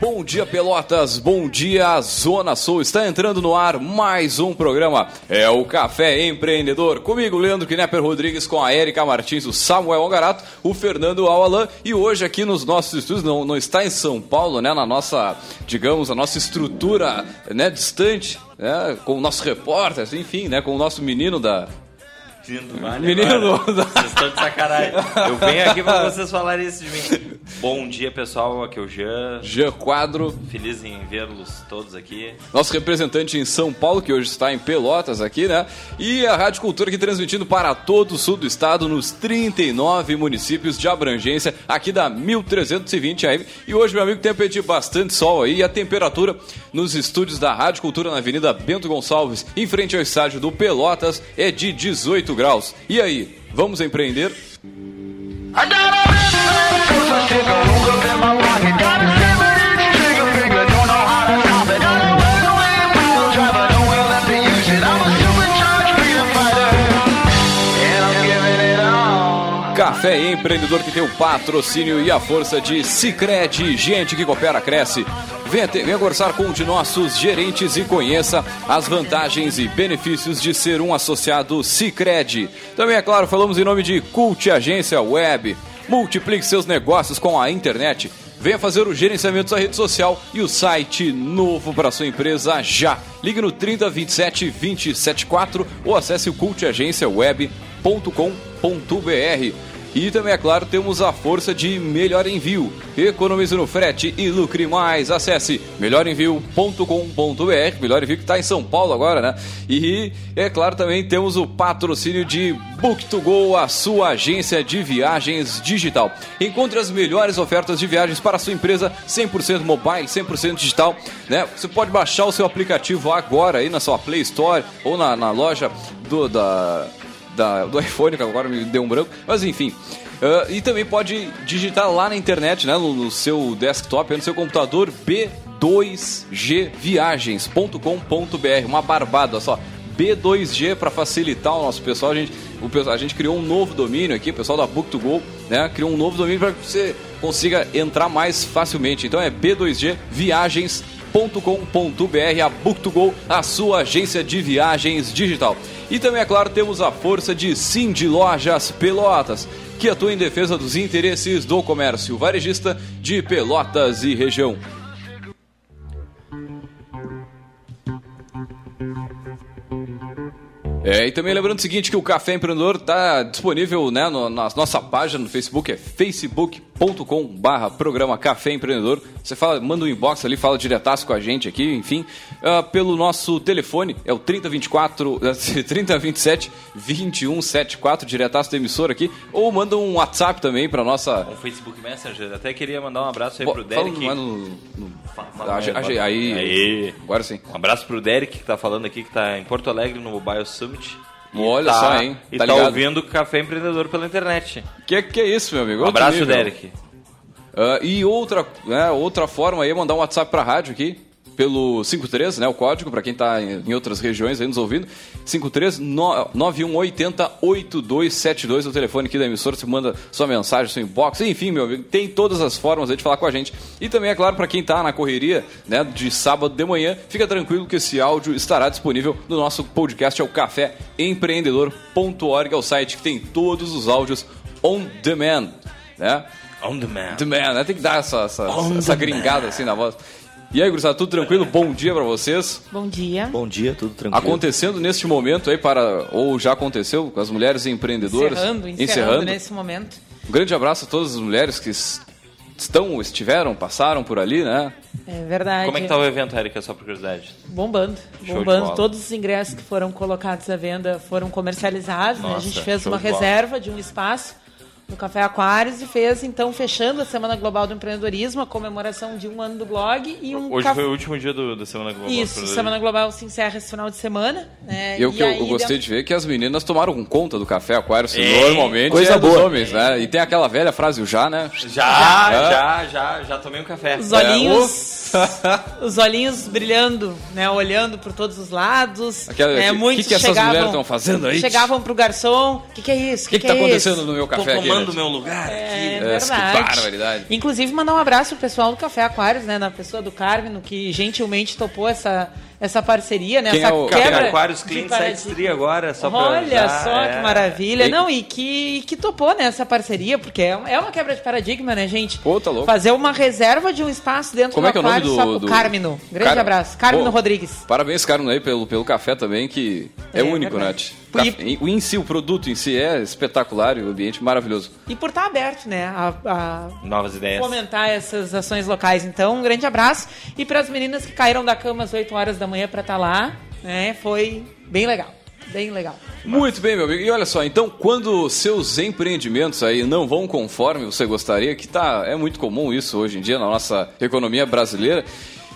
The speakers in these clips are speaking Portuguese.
Bom dia, Pelotas. Bom dia, Zona Sul. Está entrando no ar mais um programa. É o Café Empreendedor. Comigo, Leandro Knepper Rodrigues, com a Erika Martins, o Samuel Ongarato, o Fernando Alalan. E hoje aqui nos nossos estúdios, não, não está em São Paulo, né? Na nossa, digamos, a nossa estrutura né, distante, né, com o nosso repórter, enfim, né? Com o nosso menino da, Menino Vocês estão de sacanagem. Eu venho aqui para vocês falarem isso de mim. Bom dia, pessoal. Aqui é o Jean. Jean Quadro. Feliz em vê-los todos aqui. Nosso representante em São Paulo, que hoje está em Pelotas aqui, né? E a Rádio Cultura aqui transmitindo para todo o sul do estado, nos 39 municípios de abrangência, aqui da 1320 AM. E hoje, meu amigo, tem de bastante sol aí e a temperatura nos estúdios da Rádio Cultura na Avenida Bento Gonçalves, em frente ao estádio do Pelotas, é de 18 graus. E aí, vamos empreender? Café Empreendedor que tem o patrocínio e a força de Cicred, gente que coopera, cresce. Venha, conversar com um de nossos gerentes e conheça as vantagens e benefícios de ser um associado Cicred. Também, é claro, falamos em nome de Cult Agência Web. Multiplique seus negócios com a internet. Venha fazer o gerenciamento da rede social e o site novo para sua empresa já. Ligue no 3027 274 ou acesse o cultagenciaweb.com.br. E também, é claro, temos a força de Melhor Envio. Economize no frete e lucre mais. Acesse melhorenvio.com.br. Melhor Envio que está em São Paulo agora, né? E, é claro, também temos o patrocínio de Book2Go, a sua agência de viagens digital. Encontre as melhores ofertas de viagens para a sua empresa 100% mobile, 100% digital, né? Você pode baixar o seu aplicativo agora aí na sua Play Store ou na, na loja do, da da, do iPhone, que agora me deu um branco, mas enfim. Uh, e também pode digitar lá na internet, né, no, no seu desktop, no seu computador, b2gviagens.com.br. Uma barbada só. B2G para facilitar o nosso pessoal. A gente, o, a gente criou um novo domínio aqui, o pessoal da Book2Go, né? Criou um novo domínio para que você consiga entrar mais facilmente. Então é B2G viagens.com.br, a Book2Go, a sua agência de viagens digital. E também, é claro, temos a força de Cindy Lojas Pelotas, que atua em defesa dos interesses do comércio varejista de Pelotas e região. É, e também lembrando o seguinte, que o Café Empreendedor está disponível né, no, na nossa página no Facebook, é facebook.com barra programa Café Empreendedor. Você fala, manda um inbox ali, fala diretaço com a gente aqui, enfim. Uh, pelo nosso telefone, é o 3024, 3027 2174, diretaço da emissora aqui. Ou manda um WhatsApp também para nossa... Um Facebook Messenger. Até queria mandar um abraço aí Bo, pro Derek. Fala, no, no, no, aí, aí, aí, agora sim. Um abraço pro Derek que está falando aqui, que está em Porto Alegre, no Mobile Summit. Olha tá, só, hein? E tá, tá ouvindo Café Empreendedor pela internet. Que que é isso, meu amigo? Um abraço, Derek. Uh, e outra, né, outra forma aí é mandar um WhatsApp pra rádio aqui pelo 53, né, o código para quem está em outras regiões aí nos ouvindo, 53 9180 8272 é o telefone aqui da emissora, você manda sua mensagem, seu inbox, enfim, meu amigo, tem todas as formas aí de falar com a gente. E também é claro para quem está na correria, né, de sábado de manhã, fica tranquilo que esse áudio estará disponível no nosso podcast é o caféempreendedor.org, é o site que tem todos os áudios on demand, né? On demand. Demand, né? Tem que dar essa, essa, essa gringada assim na voz. E aí, gurizada, tudo tranquilo? Bom dia para vocês. Bom dia. Bom dia, tudo tranquilo. Acontecendo neste momento aí para ou já aconteceu com as mulheres empreendedoras, encerrando, encerrando, encerrando. nesse momento. Um grande abraço a todas as mulheres que estão, estiveram, passaram por ali, né? É verdade. Como é que tá o evento, Erika, só por curiosidade? Bombando. Show bombando. Todos os ingressos que foram colocados à venda foram comercializados. Nossa, né? A gente fez uma de reserva bola. de um espaço no Café Aquários e fez, então, fechando a Semana Global do Empreendedorismo, a comemoração de um ano do blog e um Hoje caf... foi o último dia do, da Semana Global. Isso, Semana Global se encerra esse final de semana. Né? E o que eu, eu, gostei de ver é que as meninas tomaram conta do Café Aquários, é, normalmente coisa é boa. dos homens, né? E tem aquela velha frase, o já, né? Já, já, já, já, já tomei um café. Os olhinhos... É, os olhinhos brilhando, né? Olhando por todos os lados. Aquela, né, que, muitos que, que essas chegavam, mulheres estão fazendo aí? Chegavam pro garçom, o que, que é isso? O que, que, que, tá é acontecendo isso? no meu café Tô tomando aqui? meu lugar é, aqui. É, verdade. Que barbaridade. Inclusive, mandar um abraço pro pessoal do Café Aquários, né? Na pessoa do Carmen, que gentilmente topou essa essa parceria, né? Quem essa é o quebra Aquários Clientes Site agora, só Olha só é... que maravilha. E... Não, e que, que topou né, parceria, porque é, é uma quebra de paradigma, né, gente? Pô, tá louco. Fazer uma reserva de um espaço dentro Como do é que é o nome do, só do... Carmino. Grande Car... abraço. Carmino Pô, Rodrigues. Parabéns, Carmino, aí, pelo, pelo café também, que é, é único, né? E... O em si, o produto em si é espetacular e o ambiente maravilhoso. E por estar aberto, né? A, a Novas ideias. Fomentar essas ações locais. Então, um grande abraço. E para as meninas que caíram da cama às 8 horas da manhã para estar tá lá, né? Foi bem legal. Bem legal. Muito bem, meu amigo. E olha só, então, quando seus empreendimentos aí não vão conforme você gostaria, que tá, é muito comum isso hoje em dia na nossa economia brasileira,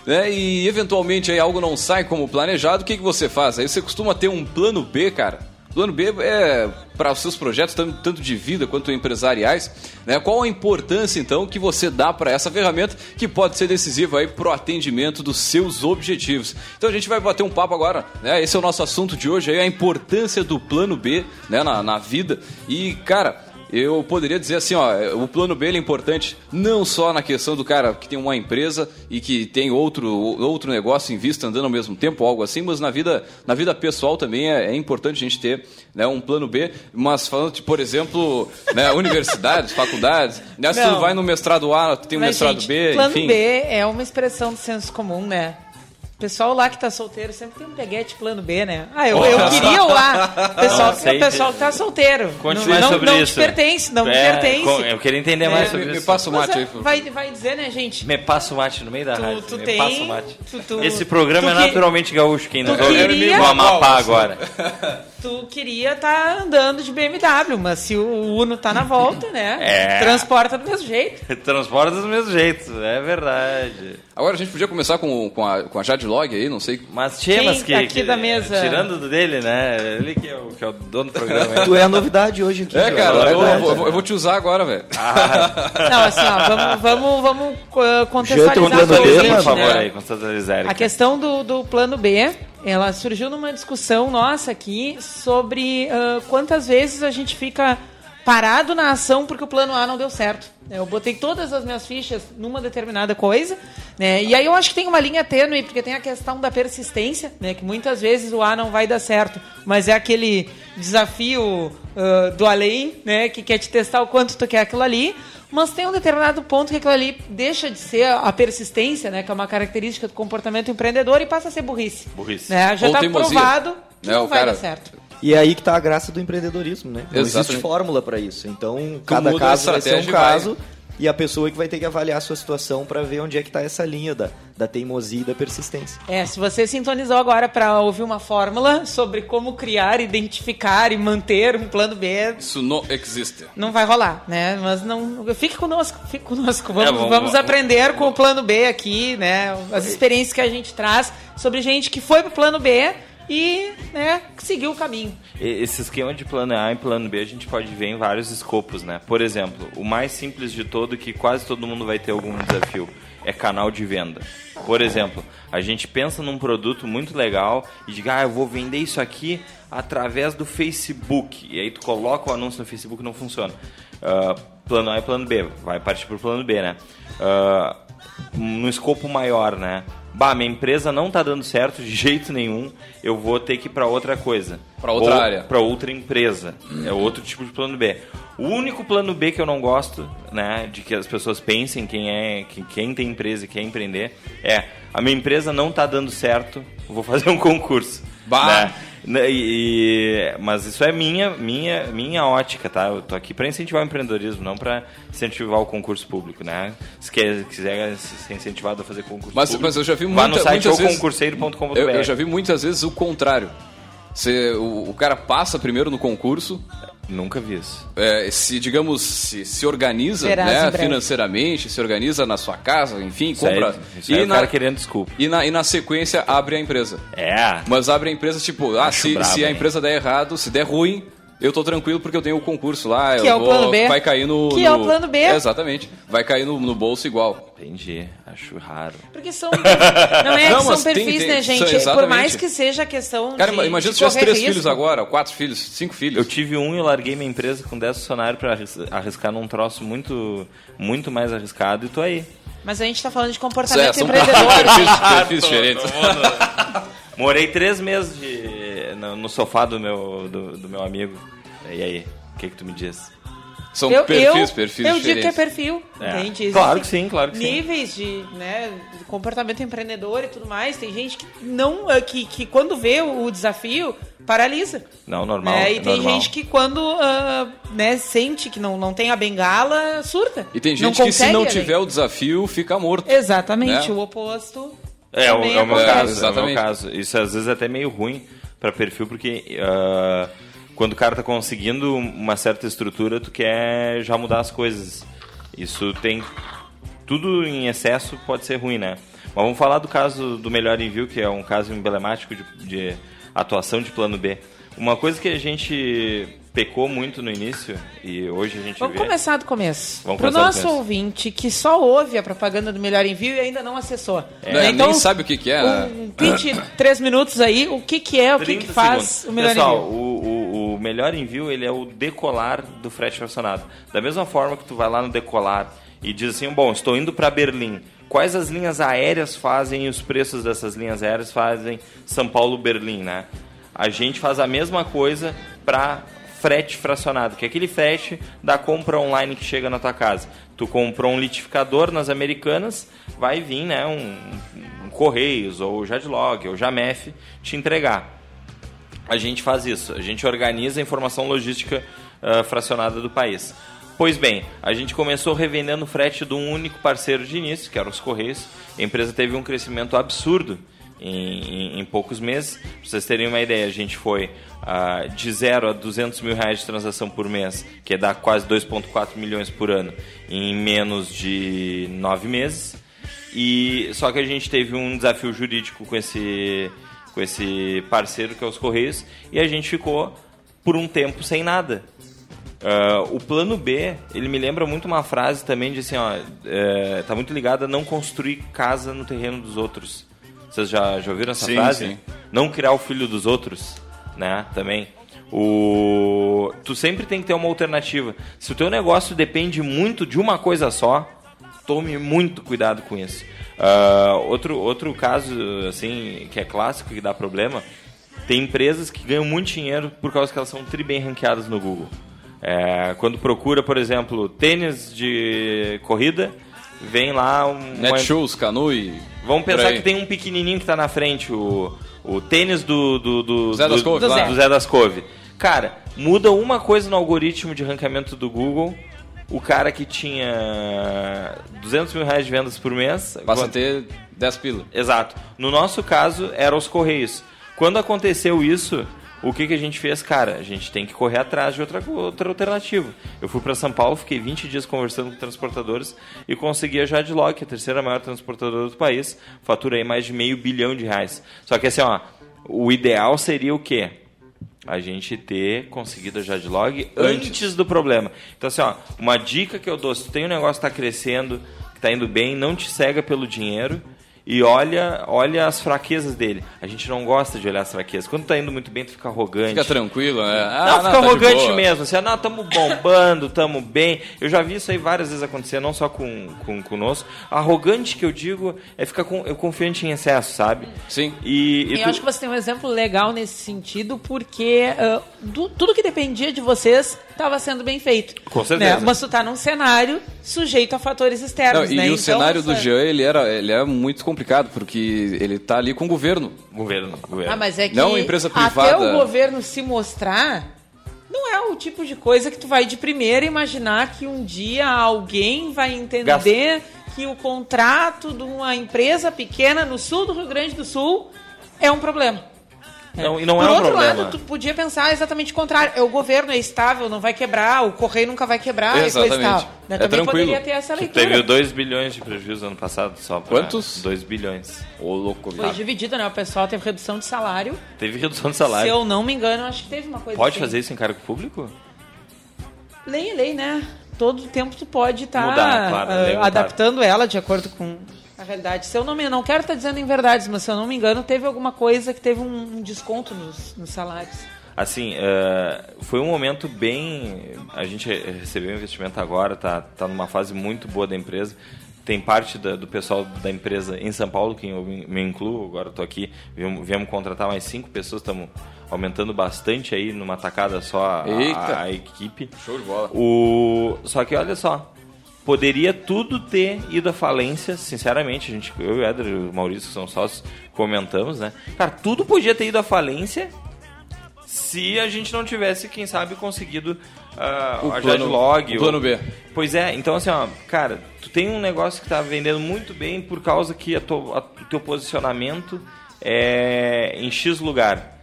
né? E eventualmente aí algo não sai como planejado, o que, que você faz? Aí você costuma ter um plano B, cara? Plano B é para os seus projetos, tanto de vida quanto empresariais. Né? Qual a importância, então, que você dá para essa ferramenta que pode ser decisiva para o atendimento dos seus objetivos? Então a gente vai bater um papo agora. Né? Esse é o nosso assunto de hoje, aí, a importância do plano B né? na, na vida. E, cara eu poderia dizer assim, ó, o plano B é importante não só na questão do cara que tem uma empresa e que tem outro, outro negócio em vista andando ao mesmo tempo, algo assim, mas na vida, na vida pessoal também é, é importante a gente ter né, um plano B, mas falando de, por exemplo, né, universidades, faculdades, né, se tu vai no mestrado A, tu tem um mestrado gente, B, plano enfim. B é uma expressão do senso comum, né? Pessoal lá que tá solteiro sempre tem um peguete plano B, né? Ah, eu, eu queria o A. Pessoal, o pessoal que tá solteiro. Conte não, não, sobre não isso. te pertence, não é, me pertence. Eu queria entender mais é, sobre me, isso. Me passa o mate aí. Vai, vai dizer, né, gente? Me passa o mate no meio da tu, rádio. Tu me tem, passa o mate. Tu, tu, Esse programa é naturalmente que... gaúcho. Quem não queria... no Amapá agora. tu queria estar tá andando de BMW, mas se o Uno tá na volta, né? É. Transporta do mesmo jeito. Transporta do mesmo jeito, é verdade. Agora a gente podia começar com, com, a, com a Jade Log aí, não sei. Mas temas que. Aqui que, da mesa. Tirando do dele, né? Ele que é o, que é o dono do programa. tu é a novidade hoje aqui. É, cara, eu, eu, vou, eu, vou te usar agora, velho. Ah. Não, assim, ó, vamos, vamos, vamos contextualizar a coisa, por favor, né? aí, contextualizar. A questão do, do plano B ela surgiu numa discussão nossa aqui sobre uh, quantas vezes a gente fica parado na ação porque o plano A não deu certo. Eu botei todas as minhas fichas numa determinada coisa, né? E aí eu acho que tem uma linha tênue, porque tem a questão da persistência, né? Que muitas vezes o A não vai dar certo, mas é aquele desafio uh, do além, né? Que quer te testar o quanto tu quer aquilo ali mas tem um determinado ponto que aquilo ali deixa de ser a persistência, né, que é uma característica do comportamento empreendedor e passa a ser burrice. Burrice. Né? Já está provado que não, não vai cara... dar certo. E é aí que está a graça do empreendedorismo, né? Não Exatamente. existe fórmula para isso. Então, cada caso vai ser um caso e a pessoa que vai ter que avaliar a sua situação para ver onde é que está essa linha da, da teimosia e da persistência. É, se você sintonizou agora para ouvir uma fórmula sobre como criar, identificar e manter um plano B, isso não existe. Não vai rolar, né? Mas não, fique conosco, fique conosco. Vamos, é, vamos, vamos aprender vamos, com o plano B aqui, né? As experiências que a gente traz sobre gente que foi pro plano B e né, seguir o caminho. Esse esquema de plano A e plano B a gente pode ver em vários escopos, né? Por exemplo, o mais simples de todo que quase todo mundo vai ter algum desafio é canal de venda. Por exemplo, a gente pensa num produto muito legal e diz, ah, eu vou vender isso aqui através do Facebook. E aí tu coloca o anúncio no Facebook não funciona. Uh, plano A e plano B, vai partir para o plano B, né? Uh, no escopo maior, né? Bah, minha empresa não está dando certo de jeito nenhum, eu vou ter que ir para outra coisa. Para outra área. Para outra empresa. É outro tipo de plano B. O único plano B que eu não gosto, né, de que as pessoas pensem quem é, quem tem empresa e quer empreender, é a minha empresa não está dando certo, vou fazer um concurso. Bah. Né? Né, e, mas isso é minha, minha, minha ótica, tá? Eu tô aqui para incentivar o empreendedorismo, não para incentivar o concurso público, né? Se quer, quiser ser incentivado a fazer concurso mas, público, mas eu já vi muita, no site concurseiro.com.br. Eu, eu já vi muitas vezes o contrário. Você, o, o cara passa primeiro no concurso, Nunca vi isso. É, se, digamos, se, se organiza né, financeiramente, se organiza na sua casa, enfim, isso compra. Isso e é na, cara querendo desculpa. E na, e na sequência abre a empresa. É. Mas abre a empresa, tipo, ah, se, se a empresa der errado, se der ruim, Eu tô tranquilo porque eu tenho o concurso lá. Que é o vou, plano B. Vai cair no. Que no, é o plano B. Exatamente. Vai cair no, no bolso igual. Entendi. Acho raro. Porque são. Não é não, que são perfis, tem, tem, né, gente? São, Por mais que seja a questão. Cara, de, imagina se tivesse três risco. filhos agora, quatro filhos, cinco filhos. Eu tive um e larguei minha empresa com 10 funcionários para arriscar num troço muito, muito mais arriscado e tô aí. Mas a gente tá falando de comportamento é, empreendedor. perfis, perfis diferentes. Morei três meses de, no, no sofá do meu, do, do meu amigo. E aí, o que, que tu me diz? São eu, perfis, eu, perfis eu digo que é perfil, é. entende? Claro que sim, claro que níveis sim. Níveis de, né, de comportamento empreendedor e tudo mais. Tem gente que não eh, que, que quando vê o desafio paralisa. Não, normal. Né? E é tem normal. gente que quando uh, né, sente que não, não tem a bengala, surta. E tem gente que se não tiver o desafio, fica morto. Exatamente, né? o oposto. É, o, é o meu caso, exatamente. é o meu caso. Isso às vezes é até meio ruim para perfil, porque uh, quando o cara tá conseguindo uma certa estrutura, tu quer já mudar as coisas. Isso tem. Tudo em excesso pode ser ruim, né? Mas vamos falar do caso do melhor envio, que é um caso emblemático de, de atuação de plano B. Uma coisa que a gente pecou muito no início e hoje a gente Vamos vê... começar do começo. Vamos Para o começar do nosso começo. ouvinte que só ouve a propaganda do Melhor Envio e ainda não acessou. É, Né? nem sabe o que, que é. né? Um pitch, três minutos aí, o que, que é, o que, 30 que faz segundos. o Melhor Pessoal, Envio? o, o, o melhor envio ele é o decolar do frete fracionado. Da mesma forma que tu vai lá no decolar e diz assim, bom, estou indo para Berlim. Quais as linhas aéreas fazem e os preços dessas linhas aéreas fazem São Paulo-Berlim, né? A gente faz a mesma coisa para frete fracionado, que é aquele frete da compra online que chega na tua casa. Tu comprou um litificador nas Americanas, vai vir, né, um, um Correios ou Jadlog ou Jamef te entregar a gente faz isso. A gente organiza a informação logística uh, fracionada do país. Pois bem, a gente começou revendendo frete de um único parceiro de início, que era os Correios. A empresa teve um crescimento absurdo em, em, em poucos meses. Para vocês terem uma ideia, a gente foi uh, de 0 a 200 mil reais de transação por mês, que dá quase 2,4 milhões por ano, em menos de nove meses. E só que a gente teve um desafio jurídico com esse com esse parceiro que é os Correios e a gente ficou por um tempo sem nada. Uh, o plano B, ele me lembra muito uma frase também de assim, ó, é, tá muito ligado a não construir casa no terreno dos outros. Vocês já, já ouviram essa Sim, frase? sim. Não criar o filho dos outros, né? Também. O... Tu sempre tem que ter uma alternativa. Se o teu negócio depende muito de uma coisa só, tome muito cuidado com isso. Uh, outro, outro caso, assim, que é clássico, que dá problema, tem empresas que ganham muito dinheiro por causa que elas são tri bem ranqueadas no Google. É, quando procura, por exemplo, tênis de corrida, vem lá um... Netshoes, Canui... Vamos pensar que tem um pequenininho que está na frente, o, o tênis do, do, do, Zé das Couve, do, do Zé das Couve. Cara, muda uma coisa no algoritmo de ranqueamento do Google, o cara que tinha 200 mil reais de vendas por mês... Passa a ter 10 pila. Exato. No nosso caso, eram os Correios. Quando aconteceu isso, o que, que a gente fez? Cara, a gente tem que correr atrás de outra, outra alternativa. Eu fui para São Paulo, fiquei 20 dias conversando com transportadores e consegui a é a terceira maior transportadora do país. Faturei mais de meio bilhão de reais. Só que assim, ó, o ideal seria o quê? A gente ter conseguido a Jadlog antes. Antes. do problema. Então, assim, ó, uma dica que eu dou: se tu tem um negócio que está crescendo, que está indo bem, não te cega pelo dinheiro e olha, olha as fraquezas dele. A gente não gosta de olhar as fraquezas. Quando tá indo muito bem, tu fica arrogante. Fica tranquilo, né? Ah, não, fica tá arrogante mesmo. Assim, ah, não, tamo bombando, tamo bem. Eu já vi isso aí várias vezes acontecer, não só com, com conosco. Arrogante que eu digo é ficar com, eu confiante em excesso, sabe? Sim. E, e Eu tu- acho que você tem um exemplo legal nesse sentido, porque ah, du- tudo que dependia de vocês estava sendo bem feito. Com certeza. Né? Mas tu tá num cenário sujeito a fatores Não, externos, e né? o Então, cenário do essa- Jean, ele era, ele é muito complicado, porque ele tá ali com o governo. Governo, governo. Ah, mas é que Não empresa até privada. o governo se mostrar, não é o tipo de coisa que tu vai de primeira imaginar que um dia alguém vai entender que o contrato de uma empresa pequena no sul do Rio Grande do Sul é um problema. Não, e não Por é um outro problema. lado, tu podia pensar exatamente o contrário. É o governo é estável, não vai quebrar, o correio nunca vai quebrar exatamente. e coisa É Também tranquilo. poderia ter essa leitura. teve 2 bilhões de prejuízo ano passado só. Quantos? 2 bilhões. Ô, louco. Foi dividido, né? O pessoal teve redução de salário. Teve redução de salário. Se eu não me engano, acho que teve uma coisa Pode assim. fazer isso em cargo público? Lei é lei, né? Todo tempo tu pode estar Mudar, claro, mudar. adaptando ela de acordo com a realidade. Se eu não me não quero estar dizendo em verdades, mas se eu não me engano, teve alguma coisa que teve um, um desconto nos, nos salários. Assim, uh, foi um momento bem. A gente recebeu um investimento agora, tá, tá numa fase muito boa da empresa. Tem parte da, do pessoal da empresa em São Paulo, que eu me incluo, agora estou aqui, viemos, viemos, contratar mais cinco pessoas, estamos aumentando bastante aí numa tacada só a, a, equipe. Show de bola. O, só que olha só, poderia tudo ter ido à falência, sinceramente, a gente, eu e o Éder e o Maurício, que são sócios, comentamos, né? Cara, tudo podia ter ido à falência se a gente não tivesse, quem sabe, conseguido uh, o a plano, Jadlog. O plano B. Pois é, então assim, ó, cara, tu tem um negócio que está vendendo muito bem por causa que o teu posicionamento é em X lugar.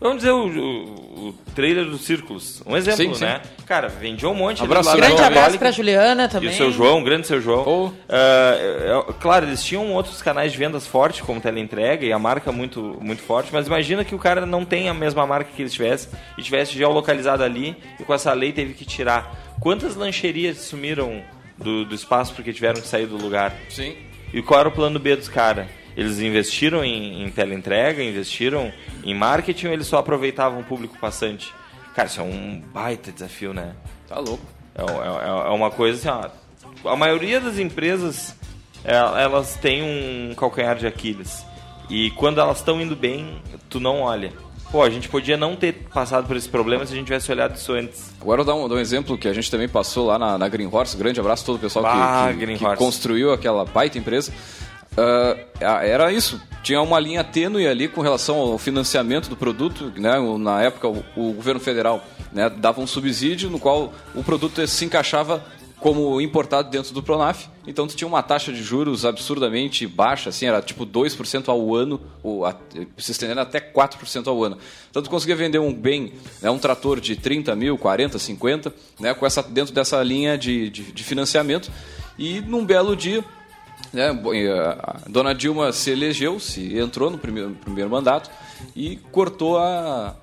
Vamos dizer o, o, o trailer dos Círculos. Um exemplo, sim, sim. né? Cara, vendia um monte. Abraço, grande abraço pra Juliana também. E o seu João, grande seu João. Oh. Uh, é, claro, eles tinham outros canais de vendas fortes, como teleentrega, e a marca muito, muito forte, mas imagina que o cara não tem a mesma marca que eles tivessem, e tivesse geolocalizado ali, e com essa lei teve que tirar. Quantas lancherias sumiram do, do espaço porque tiveram que sair do lugar? Sim. E qual era o plano B dos caras? Eles investiram em, em teleentrega, investiram em marketing ou eles só aproveitavam o público passante? Cara, isso é um baita desafio, né? Tá louco. É, é, é uma coisa assim, ó, a maioria das empresas é, elas têm um calcanhar de Aquiles. E quando elas estão indo bem, tu não olha. Pô, a gente podia não ter passado por esse problema se a gente tivesse olhado isso antes. Agora eu vou dar um, dar um exemplo que a gente também passou lá na, na Green Horse. Grande abraço a todo o pessoal bah, que, que, que construiu aquela baita empresa. Uh, era isso. Tinha uma linha tênue ali com relação ao financiamento do produto. Né? Na época, o, o governo federal né, dava um subsídio no qual o produto se encaixava como importado dentro do Pronaf. Então tu tinha uma taxa de juros absurdamente baixa, assim, era tipo 2% ao ano, ou a, se estendendo até 4% ao ano. Então tu conseguia vender um bem, né, um trator de 30 mil, 40, 50, né, com essa, dentro dessa linha de, de, de financiamento. E num belo dia, né, a dona Dilma se elegeu, se entrou no primeiro, primeiro mandato e cortou a,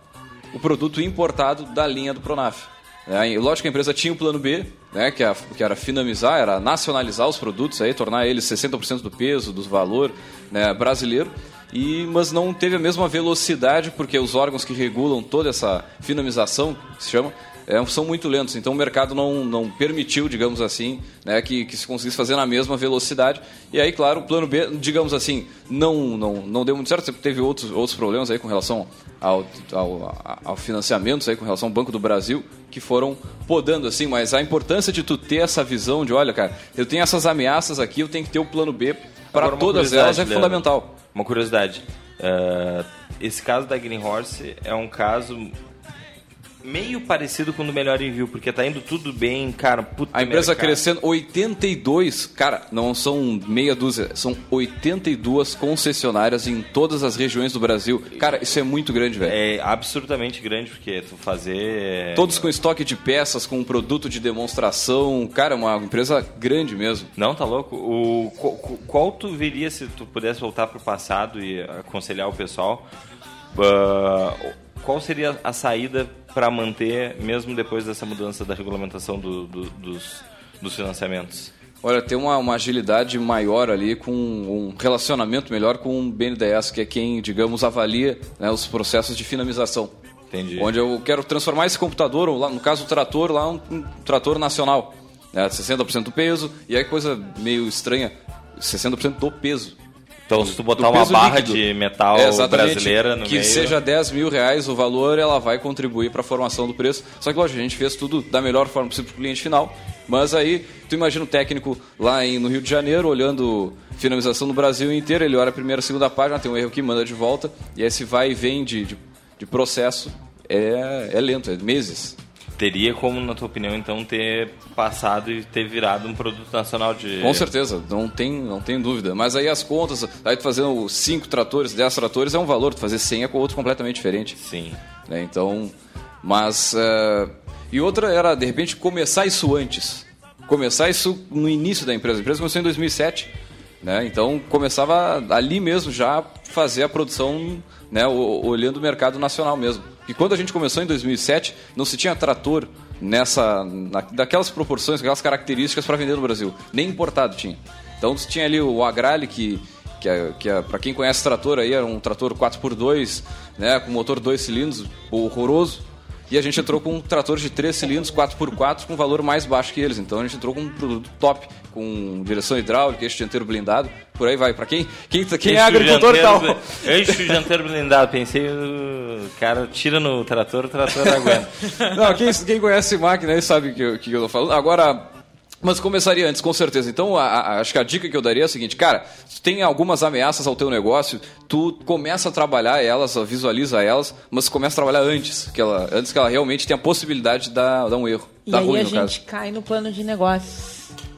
o produto importado da linha do Pronaf. É, lógico que a empresa tinha o plano B, né, que, era, que era finamizar, era nacionalizar os produtos, aí, tornar eles 60% do peso, do valor né, brasileiro, e, mas não teve a mesma velocidade, porque os órgãos que regulam toda essa finamização, que se chama, é, são muito lentos. Então o mercado não, não permitiu, digamos assim, né, que, que se conseguisse fazer na mesma velocidade. E aí, claro, o plano B, digamos assim, não, não, não deu muito certo. Teve outros, outros problemas aí com relação ao, ao, ao financiamento, aí, com relação ao Banco do Brasil, que foram podando assim. Mas a importância de tu ter essa visão de, olha, cara, eu tenho essas ameaças aqui, eu tenho que ter o plano B para todas elas é Leandro, fundamental. Uma curiosidade. Uh, esse caso da Green Horse é um caso meio parecido com o do Melhor Envio, porque tá indo tudo bem, cara. Puta a empresa crescendo 82, cara, não são meia dúzia, são 82 concessionárias em todas as regiões do Brasil. Cara, isso é muito grande, velho. É absurdamente grande, porque tu fazer. Todos com estoque de peças, com produto de demonstração. Cara, é uma empresa grande mesmo. Não, tá louco? O, qual, qual tu veria se tu pudesse voltar pro passado e aconselhar o pessoal? Uh, qual seria a saída para manter, mesmo depois dessa mudança da regulamentação do, do, dos, dos financiamentos? Olha, tem uma, uma, agilidade maior ali, com um relacionamento melhor com o BNDES, que é quem, digamos, avalia né, os processos de finalização. Entendi. Onde eu quero transformar esse computador, ou lá, no caso o trator, lá um, um trator nacional. Né, 60% do peso, e aí coisa meio estranha, 60% do peso. Então, se tu botar uma barra líquido. de metal é, brasileira no que meio... seja 10 mil reais o valor, ela vai contribuir para a formação do preço. Só que, lógico, a gente fez tudo da melhor forma possível para o cliente final. Mas aí, tu imagina o técnico lá em, no Rio de Janeiro, olhando finalização no Brasil inteiro, ele olha a primeira, a segunda página, tem um erro aqui, manda de volta, e esse vai e vem de, de, de processo é, é lento, é meses. Teria como, na tua opinião, então, ter passado e ter virado um produto nacional de... Com certeza, não tem, não tem dúvida. Mas aí as contas, aí tu fazendo 5 tratores, 10 tratores é um valor, tu fazer 100 é com outro completamente diferente. Sim. Né? Então, mas... Uh... E outra era, de repente, começar isso antes. Começar isso no início da empresa. A empresa começou em 2007, né? Então começava ali mesmo já fazer a produção, né? olhando o mercado nacional mesmo. E quando a gente começou em 2007, não se tinha trator nessa, na, daquelas proporções, aquelas características para vender no Brasil. Nem importado tinha. Então tinha ali o Agrale que que, é, que é, para quem conhece trator aí era um trator 4x2, né, com motor 2 cilindros, horroroso. E a gente entrou com um trator de 3 cilindros, 4x4, com valor mais baixo que eles. Então a gente entrou com um produto top, com direção hidráulica, eixo dianteiro blindado, por aí vai. Para quem, quem, quem é agricultor tal. Eixo dianteiro blindado, pensei, o cara tira no trator, o trator aguenta. Não, quem, quem conhece máquina aí sabe o que, que eu tô falando. Agora, mas começaria antes, com certeza. Então, a, a, acho que a dica que eu daria é a seguinte, cara, tu tem algumas ameaças ao teu negócio, tu começa a trabalhar elas, visualiza elas, mas começa a trabalhar antes, que ela, antes que ela realmente tenha a possibilidade de dar, dar um erro. E aí ruim, a gente caso. cai no plano de negócios.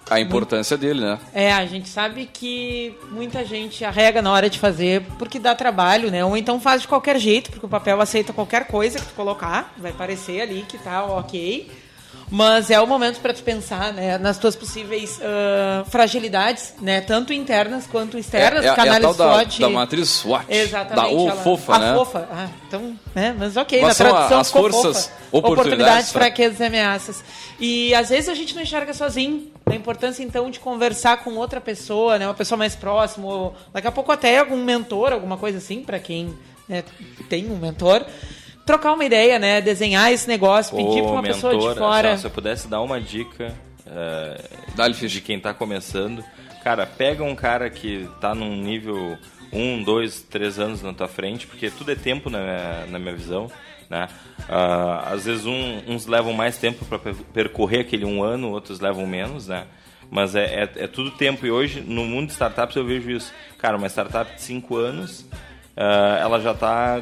A importância dele, né? É, a gente sabe que muita gente arrega na hora de fazer porque dá trabalho, né? Ou então faz de qualquer jeito, porque o papel aceita qualquer coisa que tu colocar, vai parecer ali que tá ok mas é o momento para tu pensar né, nas tuas possíveis uh, fragilidades, né, tanto internas quanto externas. É, é, canais é a tal SWOT. Da, da matriz SWOT. Exatamente. Da O fofa, a né? fofa. Ah, então, né, mas ok, Mas na tradução as forças, fofa. oportunidades, oportunidades fraquezas e ameaças. E às vezes a gente não enxerga sozinho. A importância, então, de conversar com outra pessoa, né, uma pessoa mais próxima, ou daqui a pouco até algum mentor, alguma coisa assim, para quem né, tem um mentor trocar uma ideia, né? Desenhar esse negócio, Pô, pedir para uma mentor, pessoa de fora. Se eu pudesse dar uma dica uh, de quem está começando, cara, pega um cara que está num nível um, dois, três anos na tua frente, porque tudo é tempo na minha, na minha visão. Né? Uh, às vezes um, uns levam mais tempo para percorrer aquele um ano, outros levam menos, né? Mas é, é, é, tudo tempo. E hoje, no mundo de startups, eu vejo isso. Cara, uma startup de cinco anos, uh, ela já está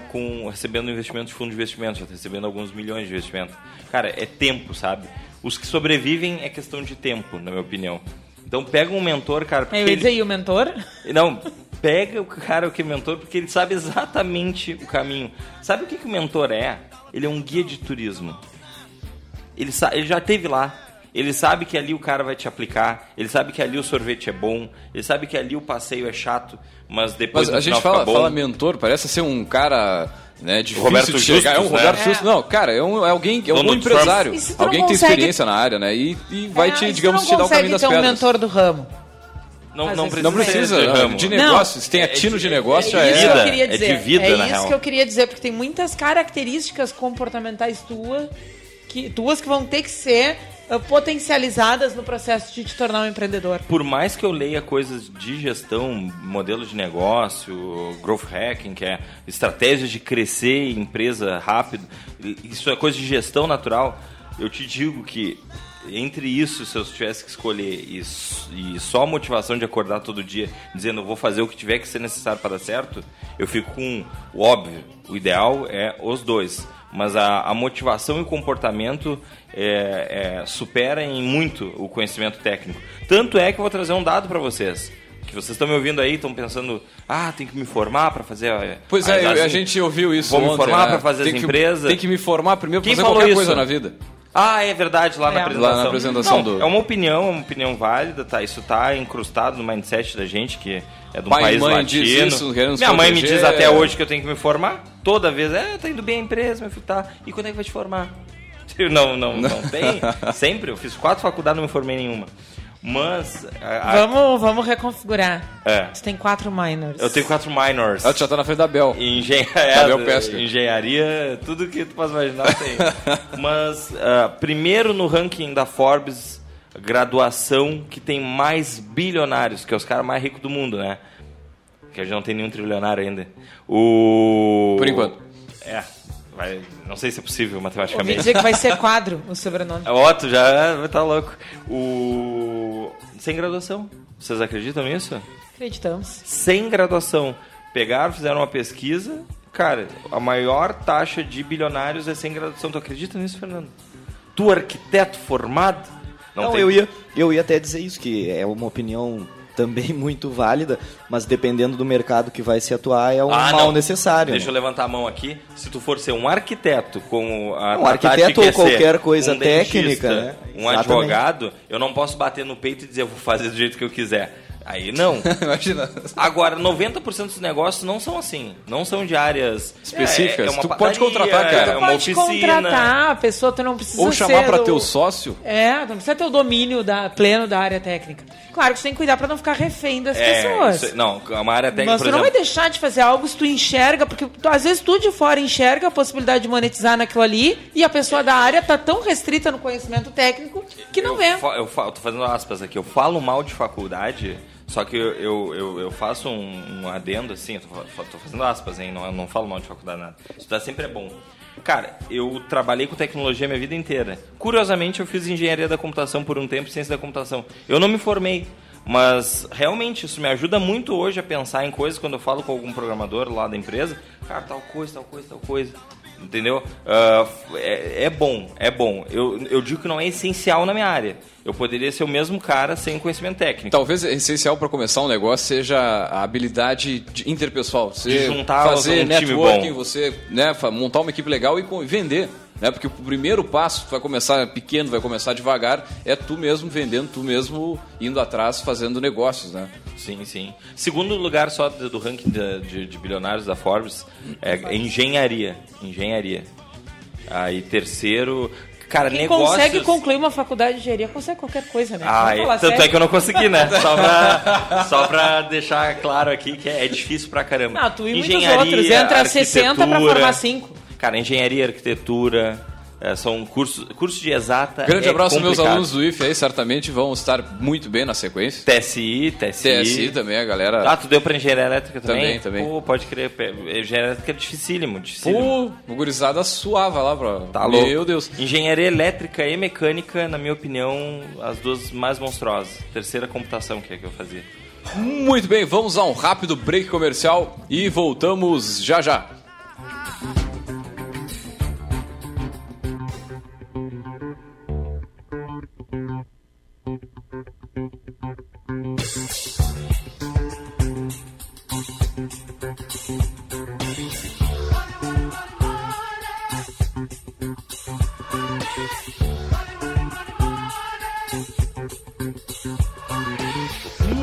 recebendo investimento de fundo de investimento, já está recebendo alguns milhões de investimento. Cara, é tempo, sabe? Os que sobrevivem é questão de tempo, na minha opinião. Então pega um mentor, cara. Porque Eu ia dizer, ele... e o mentor? Não, pega o cara que é mentor, porque ele sabe exatamente o caminho. Sabe o que, que o mentor é? Ele é um guia de turismo. Ele, ele já teve lá. Ele sabe que ali o cara vai te aplicar, ele sabe que ali o sorvete é bom, ele sabe que ali o passeio é chato, mas depois mas a gente fala, fala mentor, parece ser um cara né, difícil Roberto de chegar. é um Roberto né? Não, cara, é, um, é alguém, é um empresário, alguém que tem experiência na área, né? E, e vai é, te, digamos, te dar o caminho das pedras. um mentor do ramo. Não, não precisa, não precisa de, ramo. de negócio. Não, se tem atino é de, de negócio, já é. Isso é. Que eu queria dizer. É de vida, é na isso real. que eu queria dizer, porque tem muitas características comportamentais tuas que, tuas que vão ter que ser potencializadas no processo de te tornar um empreendedor. Por mais que eu leia coisas de gestão, modelo de negócio, growth hacking, que é estratégia de crescer empresa rápido, isso é coisa de gestão natural, eu te digo que entre isso, se eu tivesse que escolher e, só a motivação de acordar todo dia dizendo vou fazer o que tiver que ser necessário para dar certo, eu fico com o óbvio. O ideal é os dois mas a, a motivação e o comportamento é, é, supera em muito o conhecimento técnico. Tanto é que eu vou trazer um dado para vocês que vocês estão me ouvindo aí, estão pensando, ah, tem que me formar para fazer. A, pois é, assim, a gente ouviu isso. Vou ontem, me formar né? para fazer tem as que, empresas. Tem que me formar primeiro para fazer qualquer isso? coisa na vida. Ah, é verdade, lá, é. Na, apresentação. lá na apresentação. Não, do... É uma opinião, é uma opinião válida, tá? Isso tá incrustado no mindset da gente, que é de um Pai país mãe latino. Diz isso, Minha mãe me diz até hoje que eu tenho que me formar. Toda vez, é, tá indo bem a empresa, meu filho, tá. E quando é que vai te formar? Não, não, não tem. Sempre, eu fiz quatro faculdades, não me formei nenhuma. Mas. A, a... Vamos, vamos reconfigurar. É. Você tem quatro minors. Eu tenho quatro minors. Ah, tu já tá na frente da Bel. Engenharia, Pesca. engenharia, tudo que tu pode imaginar tem. Mas, uh, primeiro no ranking da Forbes, graduação que tem mais bilionários, que é os caras mais ricos do mundo, né? Que a gente não tem nenhum trilionário ainda. O. Por enquanto. É. Vai, não sei se é possível matematicamente. Ouvi dizer que vai ser quadro o sobrenome. É Otto, já vai estar tá louco. O... Sem graduação. Vocês acreditam nisso? Acreditamos. Sem graduação. Pegaram, fizeram uma pesquisa. Cara, a maior taxa de bilionários é sem graduação. Tu acredita nisso, Fernando? Tu arquiteto formado? Não, Não tem... eu, ia, eu ia até dizer isso, que é uma opinião também muito válida, mas dependendo do mercado que vai se atuar, é um ah, mal não. necessário. Deixa né? eu levantar a mão aqui. Se tu for ser um arquiteto com a Um arquiteto ou qualquer coisa um técnica, dentista, né? Um Exatamente. advogado, eu não posso bater no peito e dizer vou fazer do jeito que eu quiser. Aí não. Imagina. Agora, 90% dos negócios não são assim. Não são de áreas específicas. É, é tu pode contratar, cara. É uma pode oficina. contratar a pessoa, tu não precisa Ou chamar para teu sócio. É, não precisa ter o domínio da, pleno da área técnica. Claro que você tem que cuidar para não ficar refém das é, pessoas. Isso, não, uma área técnica, Mas tu exemplo... não vai deixar de fazer algo se tu enxerga, porque tu, às vezes tu de fora enxerga a possibilidade de monetizar naquilo ali e a pessoa da área tá tão restrita no conhecimento técnico que não eu, vê. Eu, eu, eu tô fazendo aspas aqui. Eu falo mal de faculdade só que eu, eu, eu, faço um, um, adendo assim, eu tô, tô, fazendo aspas, hein? Não, não falo mal de faculdade nada. Estudar sempre é bom. Cara, eu trabalhei com tecnologia minha vida inteira. Curiosamente, eu fiz engenharia da computação por um tempo, ciência da computação. Eu não me formei, mas realmente isso me ajuda muito hoje a pensar em coisas quando eu falo com algum programador lá da empresa. Cara, tal coisa, tal coisa, tal coisa. Entendeu? Uh, é, é, bom, é bom. Eu, eu digo que não é essencial na minha área. Eu poderia ser o mesmo cara sem conhecimento técnico. Talvez essencial para começar um negócio seja a habilidade interpessoal. Você de juntar fazer um networking, você né, montar uma equipe legal e vender. Né? Porque o primeiro passo vai começar pequeno, vai começar devagar, é tu mesmo vendendo, tu mesmo indo atrás, fazendo negócios, né? Sim, sim. Segundo lugar só do ranking de, de, de bilionários da Forbes é engenharia. Engenharia. Aí terceiro, Cara, Quem negócios... consegue concluir uma faculdade de engenharia consegue qualquer coisa, né? Ah, é, tanto sério. é que eu não consegui, né? Só pra, só pra deixar claro aqui que é, difícil pra caramba. Não, tu e engenharia, muitos outros. Entra 60 pra formar 5. Cara, engenharia, arquitetura, é, são cursos, cursos de exata. Grande é abraço aos meus alunos do IF aí, certamente vão estar muito bem na sequência. TSI, TSI. TSI também, a galera. Ah, tu deu pra engenharia elétrica também? Também, também. Pô, pode crer. Engenharia elétrica é dificílimo, dificílimo. Pô, o gurizada suava lá pra. Tá louco. Meu Deus. Engenharia elétrica e mecânica, na minha opinião, as duas mais monstruosas. Terceira computação que é que eu fazia. Muito bem, vamos a um rápido break comercial e voltamos já já.